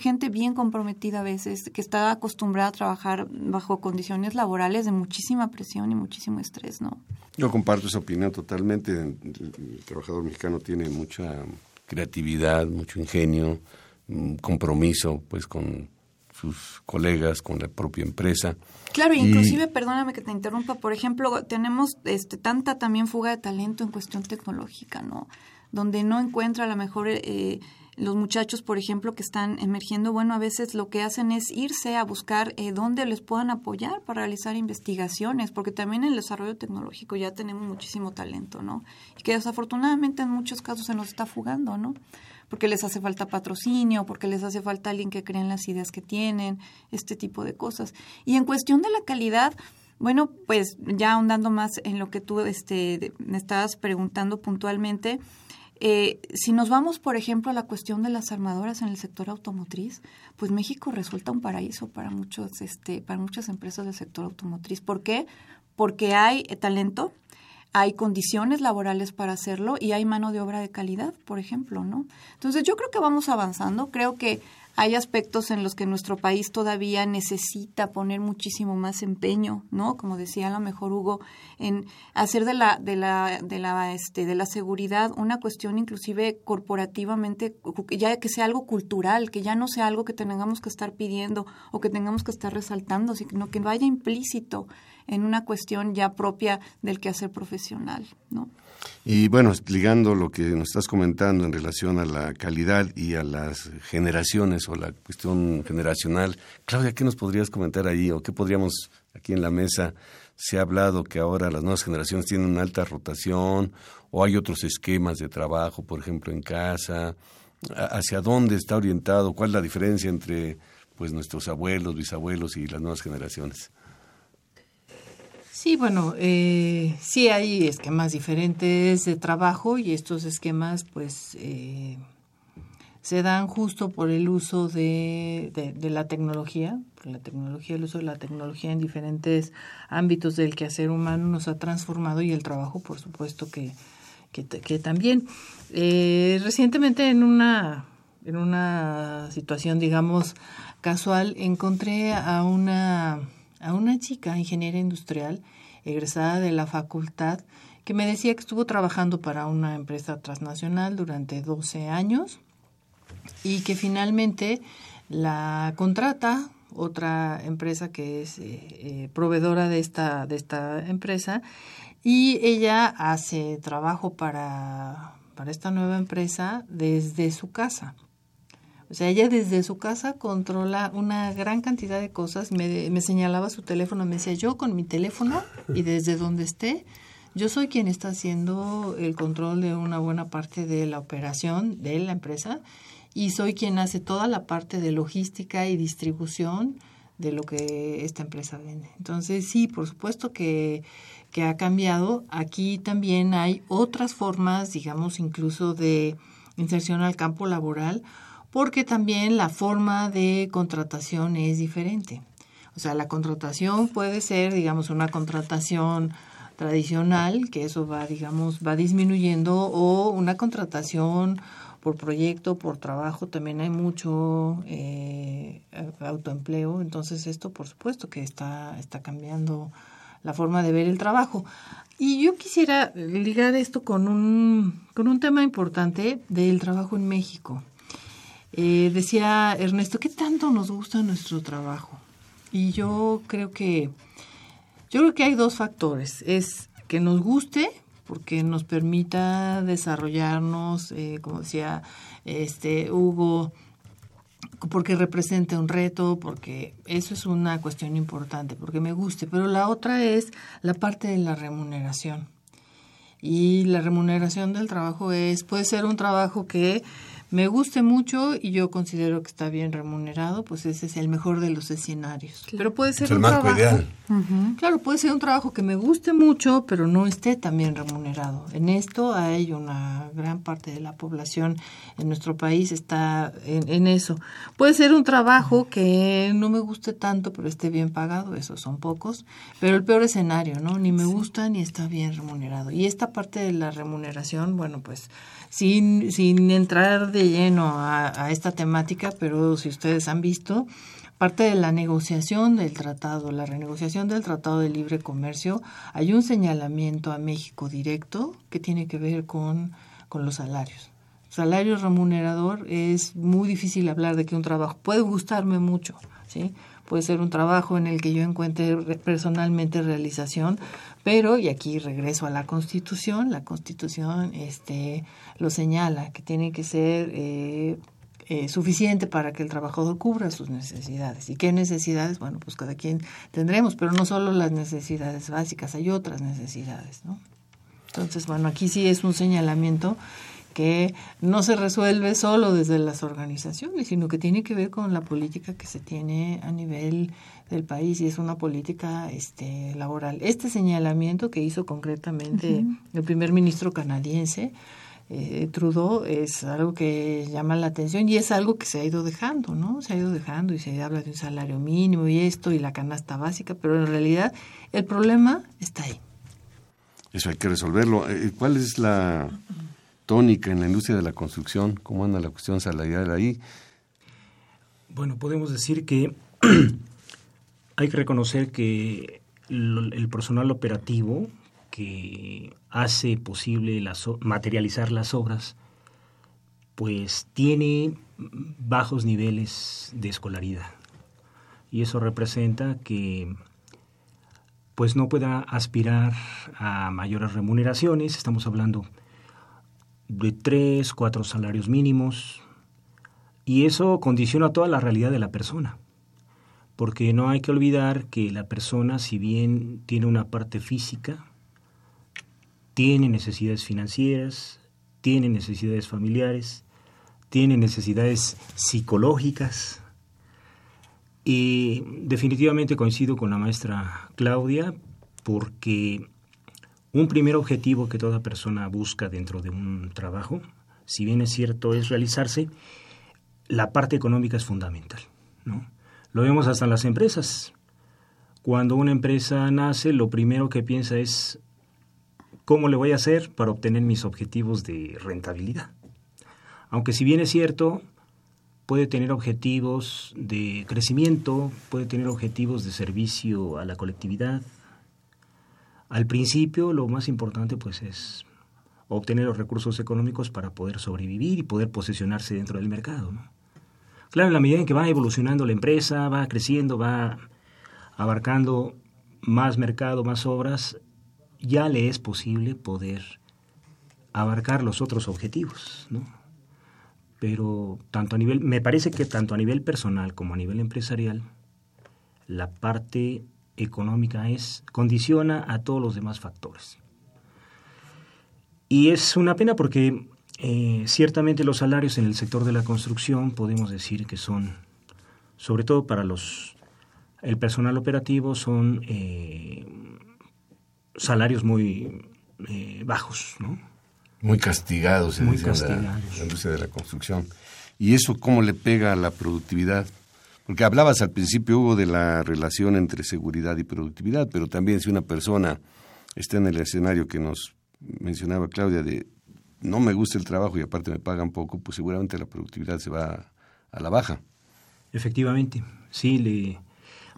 gente bien comprometida a veces, que está acostumbrada a trabajar bajo condiciones laborales de muchísima presión y muchísimo estrés, ¿no? Yo comparto esa opinión totalmente. El trabajador mexicano tiene mucha creatividad, mucho ingenio, mm, compromiso pues con sus colegas, con la propia empresa. Claro, inclusive, perdóname que te interrumpa, por ejemplo, tenemos este tanta también fuga de talento en cuestión tecnológica, ¿no? Donde no encuentra a lo mejor eh, los muchachos, por ejemplo, que están emergiendo, bueno, a veces lo que hacen es irse a buscar eh, dónde les puedan apoyar para realizar investigaciones, porque también en el desarrollo tecnológico ya tenemos muchísimo talento, ¿no? Y que desafortunadamente en muchos casos se nos está fugando, ¿no? Porque les hace falta patrocinio, porque les hace falta alguien que crea en las ideas que tienen, este tipo de cosas. Y en cuestión de la calidad, bueno, pues ya ahondando más en lo que tú este, me estabas preguntando puntualmente, eh, si nos vamos, por ejemplo, a la cuestión de las armadoras en el sector automotriz, pues México resulta un paraíso para muchos, este, para muchas empresas del sector automotriz. ¿Por qué? porque hay talento, hay condiciones laborales para hacerlo y hay mano de obra de calidad, por ejemplo, ¿no? Entonces yo creo que vamos avanzando, creo que hay aspectos en los que nuestro país todavía necesita poner muchísimo más empeño, ¿no? Como decía a lo mejor Hugo, en hacer de la de la de la este de la seguridad una cuestión inclusive corporativamente ya que sea algo cultural, que ya no sea algo que tengamos que estar pidiendo o que tengamos que estar resaltando, sino que vaya implícito en una cuestión ya propia del quehacer profesional, ¿no? Y bueno, ligando lo que nos estás comentando en relación a la calidad y a las generaciones o la cuestión generacional, Claudia, ¿qué nos podrías comentar ahí o qué podríamos aquí en la mesa? Se ha hablado que ahora las nuevas generaciones tienen una alta rotación o hay otros esquemas de trabajo, por ejemplo, en casa. ¿Hacia dónde está orientado? ¿Cuál es la diferencia entre pues nuestros abuelos, bisabuelos y las nuevas generaciones? Sí, bueno, eh, sí hay esquemas diferentes de trabajo y estos esquemas pues eh, se dan justo por el uso de, la tecnología, la tecnología, el uso de la tecnología en diferentes ámbitos del quehacer humano nos ha transformado y el trabajo por supuesto que, que, también. Eh, recientemente en una, en una situación digamos casual encontré a una a una chica ingeniera industrial egresada de la facultad que me decía que estuvo trabajando para una empresa transnacional durante 12 años y que finalmente la contrata otra empresa que es eh, eh, proveedora de esta, de esta empresa y ella hace trabajo para, para esta nueva empresa desde su casa. O sea, ella desde su casa controla una gran cantidad de cosas. Me, me señalaba su teléfono, me decía yo con mi teléfono y desde donde esté, yo soy quien está haciendo el control de una buena parte de la operación de la empresa y soy quien hace toda la parte de logística y distribución de lo que esta empresa vende. Entonces, sí, por supuesto que, que ha cambiado. Aquí también hay otras formas, digamos, incluso de inserción al campo laboral porque también la forma de contratación es diferente. O sea, la contratación puede ser, digamos, una contratación tradicional, que eso va, digamos, va disminuyendo, o una contratación por proyecto, por trabajo, también hay mucho eh, autoempleo, entonces esto por supuesto que está, está cambiando la forma de ver el trabajo. Y yo quisiera ligar esto con un, con un tema importante del trabajo en México. Eh, decía Ernesto, ¿qué tanto nos gusta nuestro trabajo? Y yo creo que, yo creo que hay dos factores. Es que nos guste, porque nos permita desarrollarnos, eh, como decía este Hugo, porque represente un reto, porque eso es una cuestión importante, porque me guste. Pero la otra es la parte de la remuneración. Y la remuneración del trabajo es, puede ser un trabajo que me guste mucho y yo considero que está bien remunerado, pues ese es el mejor de los escenarios. Pero puede ser un trabajo. Ideal. Claro, puede ser un trabajo que me guste mucho, pero no esté tan bien remunerado. En esto hay una gran parte de la población en nuestro país está en, en eso. Puede ser un trabajo que no me guste tanto, pero esté bien pagado, esos son pocos. Pero el peor escenario, ¿no? Ni me gusta ni está bien remunerado. Y esta parte de la remuneración, bueno, pues sin, sin entrar de lleno a, esta temática, pero si ustedes han visto, parte de la negociación del tratado, la renegociación del tratado de libre comercio, hay un señalamiento a México directo que tiene que ver con, con los salarios. Salario remunerador es muy difícil hablar de que un trabajo puede gustarme mucho, ¿sí? Puede ser un trabajo en el que yo encuentre personalmente realización, pero, y aquí regreso a la Constitución, la Constitución este, lo señala, que tiene que ser eh, eh, suficiente para que el trabajador cubra sus necesidades. ¿Y qué necesidades? Bueno, pues cada quien tendremos, pero no solo las necesidades básicas, hay otras necesidades, ¿no? Entonces, bueno, aquí sí es un señalamiento que no se resuelve solo desde las organizaciones, sino que tiene que ver con la política que se tiene a nivel del país y es una política este, laboral. Este señalamiento que hizo concretamente el primer ministro canadiense eh, Trudeau es algo que llama la atención y es algo que se ha ido dejando, ¿no? Se ha ido dejando y se habla de un salario mínimo y esto y la canasta básica, pero en realidad el problema está ahí. Eso hay que resolverlo. Eh, ¿Cuál es la tónica en la industria de la construcción? ¿Cómo anda la cuestión salarial ahí? Bueno, podemos decir que (clears throat) hay que reconocer que el personal operativo que hace posible materializar las obras, pues tiene bajos niveles de escolaridad. Y eso representa que pues no pueda aspirar a mayores remuneraciones. Estamos hablando de tres, cuatro salarios mínimos. Y eso condiciona toda la realidad de la persona. Porque no hay que olvidar que la persona, si bien tiene una parte física, tiene necesidades financieras, tiene necesidades familiares, tiene necesidades psicológicas, y definitivamente coincido con la maestra Claudia porque un primer objetivo que toda persona busca dentro de un trabajo, si bien es cierto, es realizarse, la parte económica es fundamental. ¿no? Lo vemos hasta en las empresas. Cuando una empresa nace, lo primero que piensa es cómo le voy a hacer para obtener mis objetivos de rentabilidad. Aunque si bien es cierto, puede tener objetivos de crecimiento, puede tener objetivos de servicio a la colectividad. Al principio lo más importante pues es obtener los recursos económicos para poder sobrevivir y poder posicionarse dentro del mercado. Claro, en la medida en que va evolucionando la empresa, va creciendo, va abarcando más mercado, más obras, ya le es posible poder abarcar los otros objetivos, ¿no? pero tanto a nivel, me parece que tanto a nivel personal como a nivel empresarial, la parte económica es, condiciona a todos los demás factores. Y es una pena porque eh, ciertamente los salarios en el sector de la construcción podemos decir que son, sobre todo para los el personal operativo, son eh, salarios muy eh, bajos, ¿no? Muy castigados, en La, industria de la construcción. ¿Y eso cómo le pega a la productividad? Porque hablabas al principio, Hugo, de la relación entre seguridad y productividad, pero también si una persona está en el escenario que nos mencionaba Claudia de no me gusta el trabajo y aparte me pagan poco, pues seguramente la productividad se va a la baja. Efectivamente, sí, le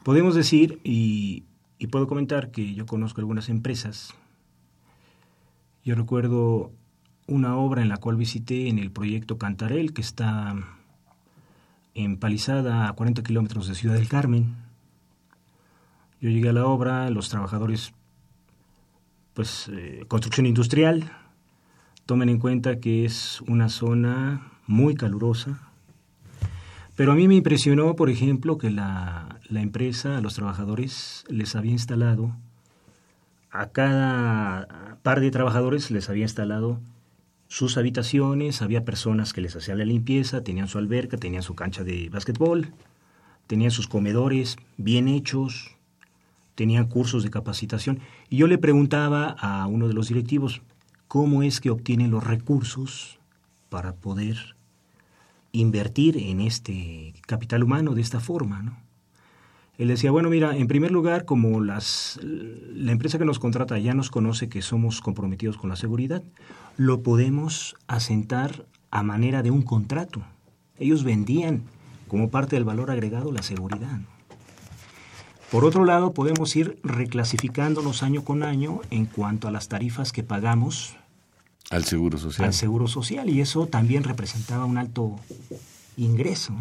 podemos decir y, y puedo comentar que yo conozco algunas empresas. Yo recuerdo una obra en la cual visité en el proyecto Cantarel, que está empalizada a 40 kilómetros de Ciudad del Carmen. Yo llegué a la obra, los trabajadores, pues, eh, construcción industrial, tomen en cuenta que es una zona muy calurosa. Pero a mí me impresionó, por ejemplo, que la, la empresa, a los trabajadores, les había instalado, a cada par de trabajadores les había instalado sus habitaciones, había personas que les hacían la limpieza, tenían su alberca, tenían su cancha de básquetbol, tenían sus comedores bien hechos, tenían cursos de capacitación. Y yo le preguntaba a uno de los directivos, ¿cómo es que obtienen los recursos para poder invertir en este capital humano de esta forma? ¿no? Él decía, bueno, mira, en primer lugar, como las, la empresa que nos contrata ya nos conoce que somos comprometidos con la seguridad, lo podemos asentar a manera de un contrato. Ellos vendían como parte del valor agregado la seguridad. Por otro lado, podemos ir reclasificándonos año con año en cuanto a las tarifas que pagamos al seguro social. Al seguro social y eso también representaba un alto ingreso.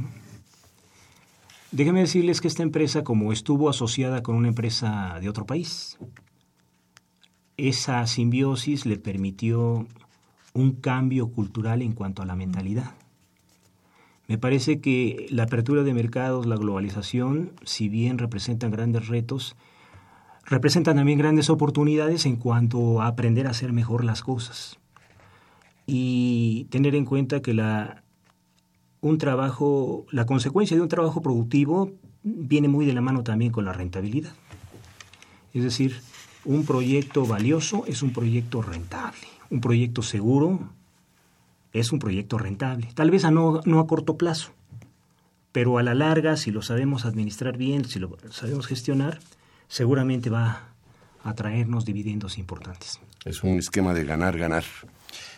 Déjenme decirles que esta empresa, como estuvo asociada con una empresa de otro país, esa simbiosis le permitió un cambio cultural en cuanto a la mentalidad. Me parece que la apertura de mercados, la globalización, si bien representan grandes retos, representan también grandes oportunidades en cuanto a aprender a hacer mejor las cosas. Y tener en cuenta que la, un trabajo, la consecuencia de un trabajo productivo viene muy de la mano también con la rentabilidad. Es decir, un proyecto valioso es un proyecto rentable un proyecto seguro es un proyecto rentable. Tal vez a no, no a corto plazo, pero a la larga, si lo sabemos administrar bien, si lo sabemos gestionar, seguramente va a traernos dividendos importantes. Es un esquema de ganar, ganar.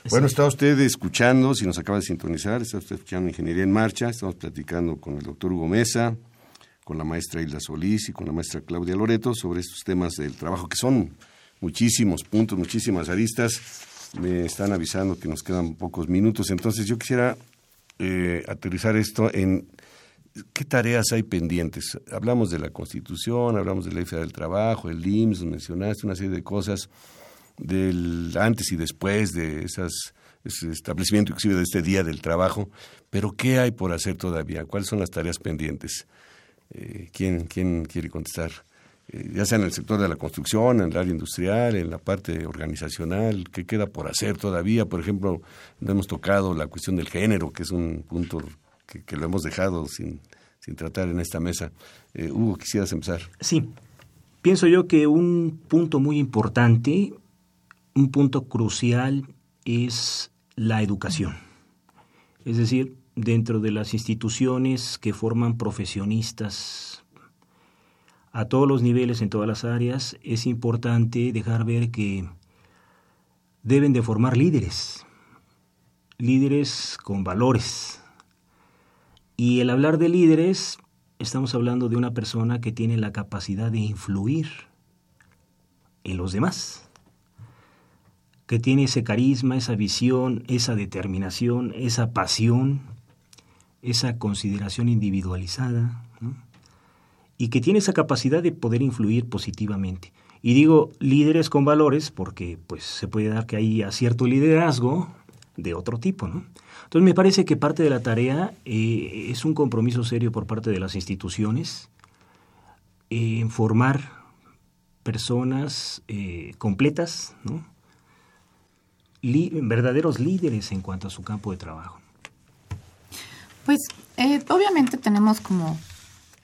Bueno, está usted escuchando, si nos acaba de sintonizar, está usted escuchando Ingeniería en Marcha, estamos platicando con el doctor Hugo Mesa, con la maestra Hilda Solís y con la maestra Claudia Loreto sobre estos temas del trabajo, que son muchísimos puntos, muchísimas aristas. Me están avisando que nos quedan pocos minutos, entonces yo quisiera eh, aterrizar esto en qué tareas hay pendientes. Hablamos de la Constitución, hablamos de la ley del trabajo, el IMSS, mencionaste una serie de cosas del antes y después de esas, ese establecimiento, inclusive de este día del trabajo, pero ¿qué hay por hacer todavía? ¿Cuáles son las tareas pendientes? Eh, ¿quién, ¿Quién quiere contestar? Eh, ya sea en el sector de la construcción, en el área industrial, en la parte organizacional, ¿qué queda por hacer todavía? Por ejemplo, no hemos tocado la cuestión del género, que es un punto que, lo hemos dejado sin, sin tratar en esta mesa. Eh, Hugo, quisieras empezar. Sí, pienso yo que un punto muy importante un punto crucial es la educación. Es decir, dentro de las instituciones que forman profesionistas a todos los niveles, en todas las áreas, es importante dejar ver que deben de formar líderes, líderes con valores. Y el hablar de líderes, estamos hablando de una persona que tiene la capacidad de influir en los demás que tiene ese carisma, esa visión, esa determinación, esa pasión, esa consideración individualizada, y que tiene esa capacidad de poder influir positivamente. Y digo líderes con valores porque pues se puede dar que hay cierto liderazgo de otro tipo, ¿no? Entonces me parece que parte de la tarea eh, es un compromiso serio por parte de las instituciones en formar personas eh, completas, ¿no? verdaderos líderes en cuanto a su campo de trabajo? Pues eh, obviamente tenemos como,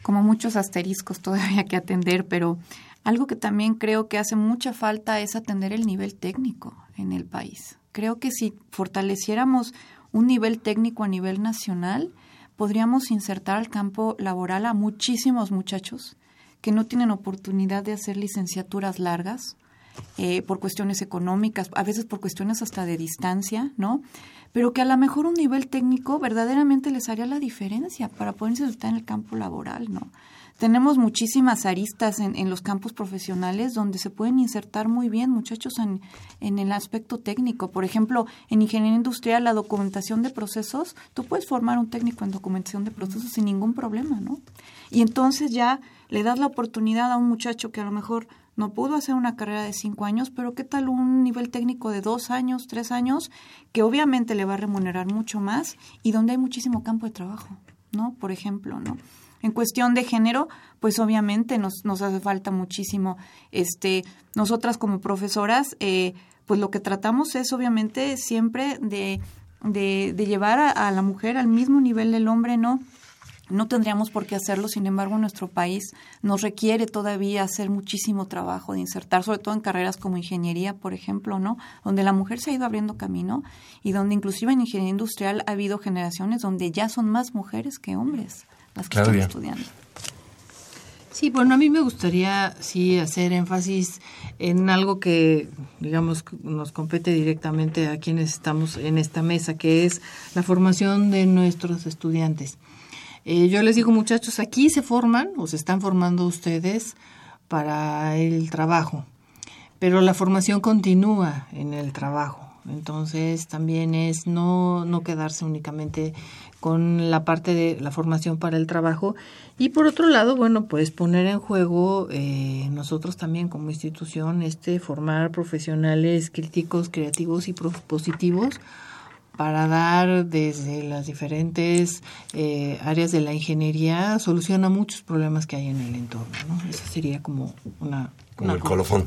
como muchos asteriscos todavía que atender, pero algo que también creo que hace mucha falta es atender el nivel técnico en el país. Creo que si fortaleciéramos un nivel técnico a nivel nacional, podríamos insertar al campo laboral a muchísimos muchachos que no tienen oportunidad de hacer licenciaturas largas eh, por cuestiones económicas, a veces por cuestiones hasta de distancia, ¿no? Pero que a lo mejor un nivel técnico verdaderamente les haría la diferencia para poder insertar en el campo laboral, ¿no? Tenemos muchísimas aristas en, en, los campos profesionales donde se pueden insertar muy bien muchachos en, en, el aspecto técnico. Por ejemplo, en ingeniería industrial, la documentación de procesos, tú puedes formar un técnico en documentación de procesos sin ningún problema, ¿no? Y entonces ya le das la oportunidad a un muchacho que a lo mejor no pudo hacer una carrera de cinco años, pero ¿qué tal un nivel técnico de dos años, tres años, que obviamente le va a remunerar mucho más y donde hay muchísimo campo de trabajo, ¿no? Por ejemplo, ¿no? En cuestión de género, pues obviamente nos, nos hace falta muchísimo. Este, nosotras como profesoras, eh, pues lo que tratamos es obviamente siempre de, de, llevar a, a la mujer al mismo nivel del hombre, ¿no? No tendríamos por qué hacerlo, sin embargo, nuestro país nos requiere todavía hacer muchísimo trabajo de insertar, sobre todo en carreras como ingeniería, por ejemplo, ¿no? Donde la mujer se ha ido abriendo camino y donde inclusive en ingeniería industrial ha habido generaciones donde ya son más mujeres que hombres las que están estudiando. Sí, bueno, a mí me gustaría sí hacer énfasis en algo que, digamos, nos compete directamente a quienes estamos en esta mesa, que es la formación de nuestros estudiantes. Eh, yo les digo, muchachos, aquí se forman o se están formando ustedes para el trabajo, pero la formación continúa en el trabajo. Entonces también es no, no quedarse únicamente con la parte de la formación para el trabajo y por otro lado, bueno, pues poner en juego eh, nosotros también como institución este formar profesionales críticos, creativos y propositivos para dar desde las diferentes eh, áreas de la ingeniería solución a muchos problemas que hay en el entorno. ¿no? Eso sería como una... Como el colofón.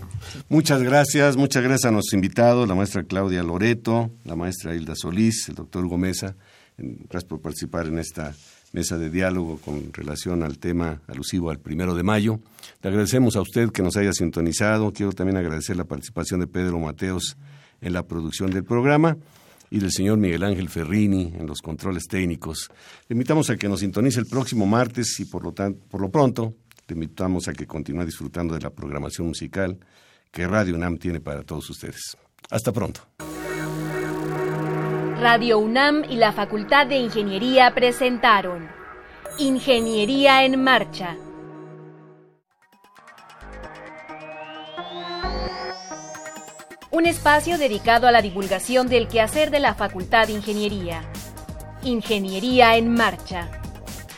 Muchas gracias, muchas gracias a nuestros invitados, la maestra Claudia Loreto, la maestra Hilda Solís, el doctor Gómeza. Gracias por participar en esta mesa de diálogo con relación al tema alusivo al primero de mayo. Le agradecemos a usted que nos haya sintonizado. Quiero también agradecer la participación de Pedro Mateos en la producción del programa. y del señor Miguel Ángel Ferrini en los controles técnicos. Le invitamos a que nos sintonice el próximo martes y por lo, por lo pronto le invitamos a que continúe disfrutando de la programación musical que Radio UNAM tiene para todos ustedes. Hasta pronto. Radio UNAM y la Facultad de Ingeniería presentaron Ingeniería en Marcha. Un espacio dedicado a la divulgación del quehacer de la Facultad de Ingeniería. Ingeniería en Marcha.